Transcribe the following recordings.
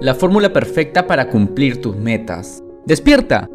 la fórmula perfecta para cumplir tus metas. Despierta.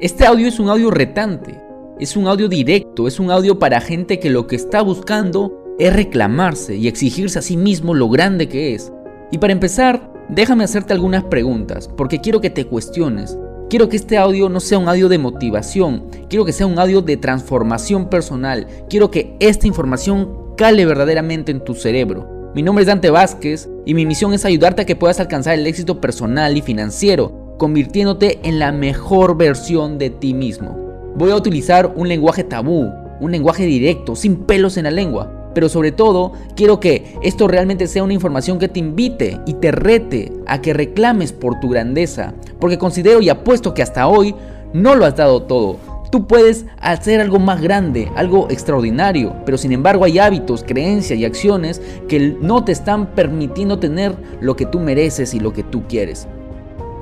Este audio es un audio retante, es un audio directo, es un audio para gente que lo que está buscando es reclamarse y exigirse a sí mismo lo grande que es. Y para empezar, déjame hacerte algunas preguntas, porque quiero que te cuestiones. Quiero que este audio no sea un audio de motivación, quiero que sea un audio de transformación personal, quiero que esta información cale verdaderamente en tu cerebro. Mi nombre es Dante Vázquez y mi misión es ayudarte a que puedas alcanzar el éxito personal y financiero, convirtiéndote en la mejor versión de ti mismo. Voy a utilizar un lenguaje tabú, un lenguaje directo, sin pelos en la lengua. Pero sobre todo, quiero que esto realmente sea una información que te invite y te rete a que reclames por tu grandeza. Porque considero y apuesto que hasta hoy no lo has dado todo. Tú puedes hacer algo más grande, algo extraordinario, pero sin embargo hay hábitos, creencias y acciones que no te están permitiendo tener lo que tú mereces y lo que tú quieres.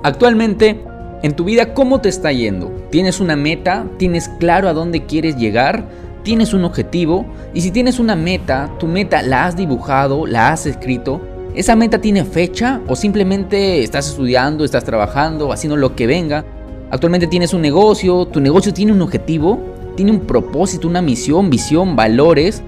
Actualmente, en tu vida, ¿cómo te está yendo? ¿Tienes una meta? ¿Tienes claro a dónde quieres llegar? ¿Tienes un objetivo? Y si tienes una meta, tu meta la has dibujado, la has escrito, ¿esa meta tiene fecha o simplemente estás estudiando, estás trabajando, haciendo lo que venga? Actualmente tienes un negocio, tu negocio tiene un objetivo, tiene un propósito, una misión, visión, valores,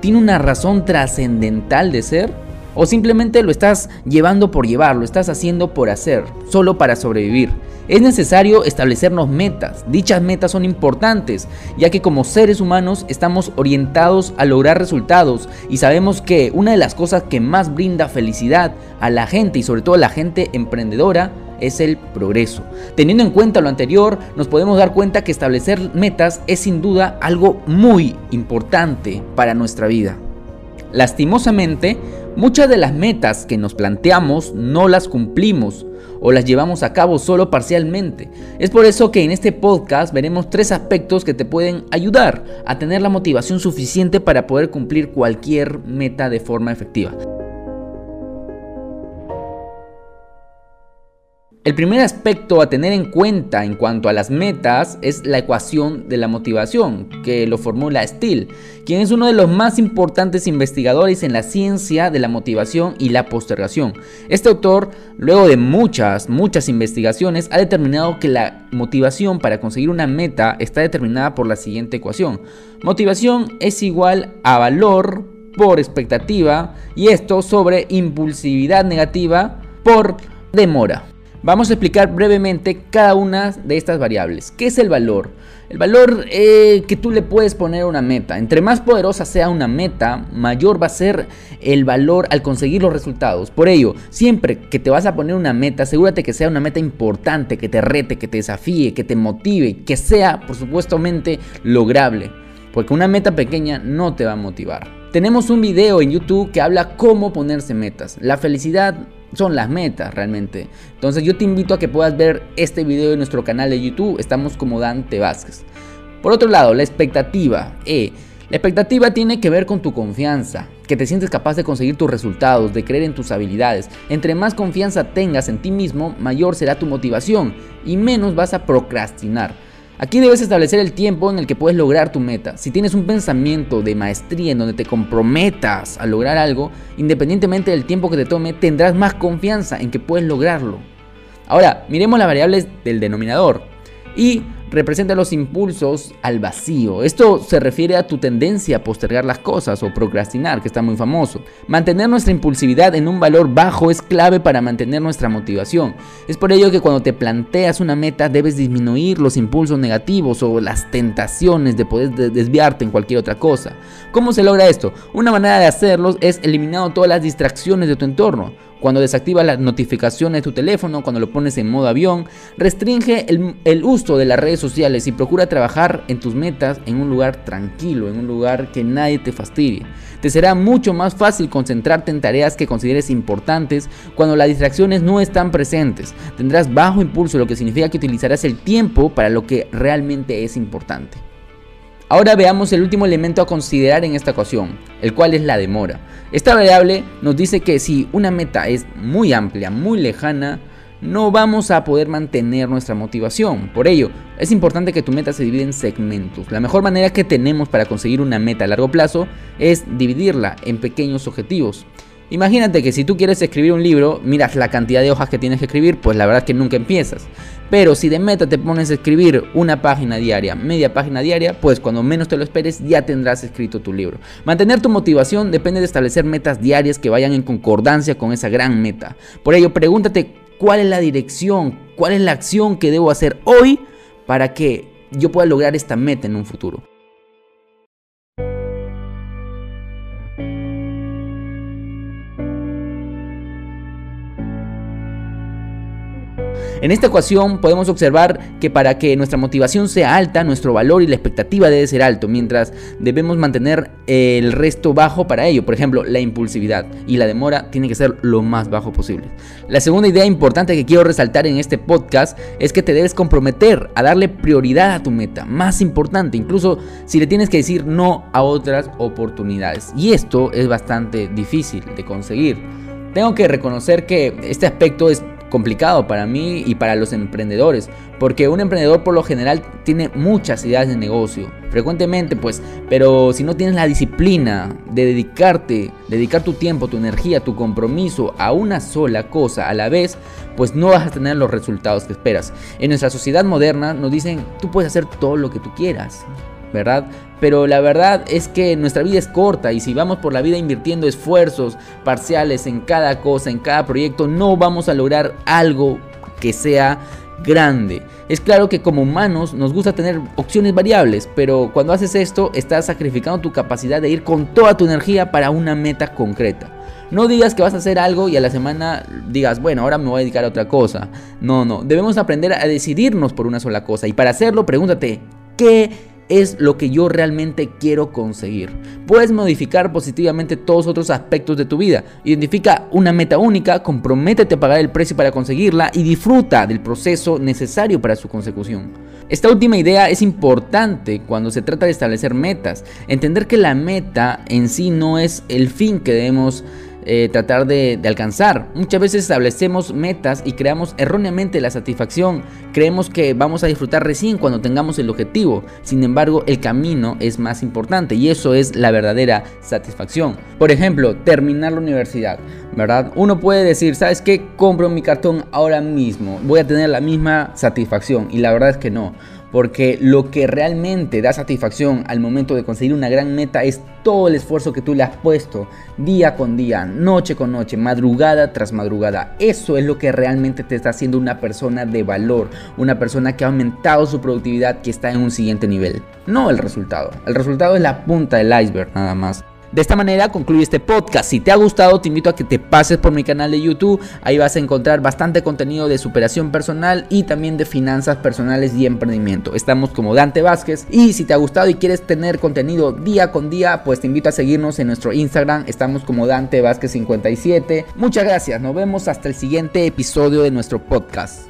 tiene una razón trascendental de ser. O simplemente lo estás llevando por llevar, lo estás haciendo por hacer, solo para sobrevivir. Es necesario establecernos metas. Dichas metas son importantes, ya que como seres humanos estamos orientados a lograr resultados y sabemos que una de las cosas que más brinda felicidad a la gente y sobre todo a la gente emprendedora es el progreso. Teniendo en cuenta lo anterior, nos podemos dar cuenta que establecer metas es sin duda algo muy importante para nuestra vida. Lastimosamente, muchas de las metas que nos planteamos no las cumplimos o las llevamos a cabo solo parcialmente. Es por eso que en este podcast veremos tres aspectos que te pueden ayudar a tener la motivación suficiente para poder cumplir cualquier meta de forma efectiva. El primer aspecto a tener en cuenta en cuanto a las metas es la ecuación de la motivación, que lo formula Steele, quien es uno de los más importantes investigadores en la ciencia de la motivación y la postergación. Este autor, luego de muchas, muchas investigaciones, ha determinado que la motivación para conseguir una meta está determinada por la siguiente ecuación. Motivación es igual a valor por expectativa y esto sobre impulsividad negativa por demora. Vamos a explicar brevemente cada una de estas variables. ¿Qué es el valor? El valor eh, que tú le puedes poner a una meta. Entre más poderosa sea una meta, mayor va a ser el valor al conseguir los resultados. Por ello, siempre que te vas a poner una meta, asegúrate que sea una meta importante, que te rete, que te desafíe, que te motive, que sea, por supuestamente, lograble. Porque una meta pequeña no te va a motivar. Tenemos un video en YouTube que habla cómo ponerse metas. La felicidad son las metas realmente. Entonces yo te invito a que puedas ver este video en nuestro canal de YouTube. Estamos como Dante Vázquez. Por otro lado, la expectativa. Eh, la expectativa tiene que ver con tu confianza, que te sientes capaz de conseguir tus resultados, de creer en tus habilidades. Entre más confianza tengas en ti mismo, mayor será tu motivación y menos vas a procrastinar. Aquí debes establecer el tiempo en el que puedes lograr tu meta. Si tienes un pensamiento de maestría en donde te comprometas a lograr algo, independientemente del tiempo que te tome, tendrás más confianza en que puedes lograrlo. Ahora, miremos las variables del denominador. Y representa los impulsos al vacío. Esto se refiere a tu tendencia a postergar las cosas o procrastinar, que está muy famoso. Mantener nuestra impulsividad en un valor bajo es clave para mantener nuestra motivación. Es por ello que cuando te planteas una meta debes disminuir los impulsos negativos o las tentaciones de poder desviarte en cualquier otra cosa. ¿Cómo se logra esto? Una manera de hacerlo es eliminando todas las distracciones de tu entorno cuando desactivas las notificaciones de tu teléfono, cuando lo pones en modo avión, restringe el, uso de las redes sociales y procura trabajar en tus metas en un lugar tranquilo, en un lugar que nadie te fastidie. Te será mucho más fácil concentrarte en tareas que consideres importantes cuando las distracciones no están presentes. Tendrás bajo impulso, lo que significa que utilizarás el tiempo para lo que realmente es importante. Ahora veamos el último elemento a considerar en esta ecuación, el cual es la demora. Esta variable nos dice que si una meta es muy amplia, muy lejana, no vamos a poder mantener nuestra motivación. Por ello, es importante que tu meta se divida en segmentos. La mejor manera que tenemos para conseguir una meta a largo plazo es dividirla en pequeños objetivos. Imagínate que si tú quieres escribir un libro, miras la cantidad de hojas que tienes que escribir, pues la verdad es que nunca empiezas. Pero si de meta te pones a escribir una página diaria, media página diaria, pues cuando menos te lo esperes ya tendrás escrito tu libro. Mantener tu motivación depende de establecer metas diarias que vayan en concordancia con esa gran meta. Por ello, pregúntate cuál es la dirección, cuál es la acción que debo hacer hoy para que yo pueda lograr esta meta en un futuro. En esta ecuación podemos observar que para que nuestra motivación sea alta, nuestro valor y la expectativa debe ser alto, mientras debemos mantener el resto bajo para ello. Por ejemplo, la impulsividad y la demora tiene que ser lo más bajo posible. La segunda idea importante que quiero resaltar en este podcast es que te debes comprometer a darle prioridad a tu meta, más importante, incluso si le tienes que decir no a otras oportunidades. Y esto es bastante difícil de conseguir. Tengo que reconocer que este aspecto es complicado para mí y para los emprendedores, porque un emprendedor por lo general tiene muchas ideas de negocio, frecuentemente pues, pero si no tienes la disciplina de dedicarte, dedicar tu tiempo, tu energía, tu compromiso a una sola cosa a la vez, pues no vas a tener los resultados que esperas. En nuestra sociedad moderna nos dicen, tú puedes hacer todo lo que tú quieras. ¿Verdad? Pero la verdad es que nuestra vida es corta y si vamos por la vida invirtiendo esfuerzos parciales en cada cosa, en cada proyecto, no vamos a lograr algo que sea grande. Es claro que como humanos nos gusta tener opciones variables, pero cuando haces esto estás sacrificando tu capacidad de ir con toda tu energía para una meta concreta. No digas que vas a hacer algo y a la semana digas, bueno, ahora me voy a dedicar a otra cosa. No, no, debemos aprender a decidirnos por una sola cosa y para hacerlo pregúntate, ¿qué es lo que yo realmente quiero conseguir. Puedes modificar positivamente todos otros aspectos de tu vida. Identifica una meta única, comprométete a pagar el precio para conseguirla y disfruta del proceso necesario para su consecución. Esta última idea es importante cuando se trata de establecer metas. Entender que la meta en sí no es el fin que debemos eh, tratar de, alcanzar. Muchas veces establecemos metas y creamos erróneamente la satisfacción. Creemos que vamos a disfrutar recién cuando tengamos el objetivo. Sin embargo, el camino es más importante y eso es la verdadera satisfacción. Por ejemplo, terminar la universidad, ¿verdad? Uno puede decir, ¿sabes qué? Compro mi cartón ahora mismo. Voy a tener la misma satisfacción y la verdad es que no. Porque lo que realmente da satisfacción al momento de conseguir una gran meta es todo el esfuerzo que tú le has puesto día con día, noche con noche, madrugada tras madrugada. Eso es lo que realmente te está haciendo una persona de valor, una persona que ha aumentado su productividad, que está en un siguiente nivel. No el resultado. El resultado es la punta del iceberg nada más. De esta manera concluye este podcast. Si te ha gustado, te invito a que te pases por mi canal de YouTube. Ahí vas a encontrar bastante contenido de superación personal y también de finanzas personales y emprendimiento. Estamos como Dante Vázquez. Y si te ha gustado y quieres tener contenido día con día, pues te invito a seguirnos en nuestro Instagram. Estamos como Dante Vázquez 57. Muchas gracias. Nos vemos hasta el siguiente episodio de nuestro podcast.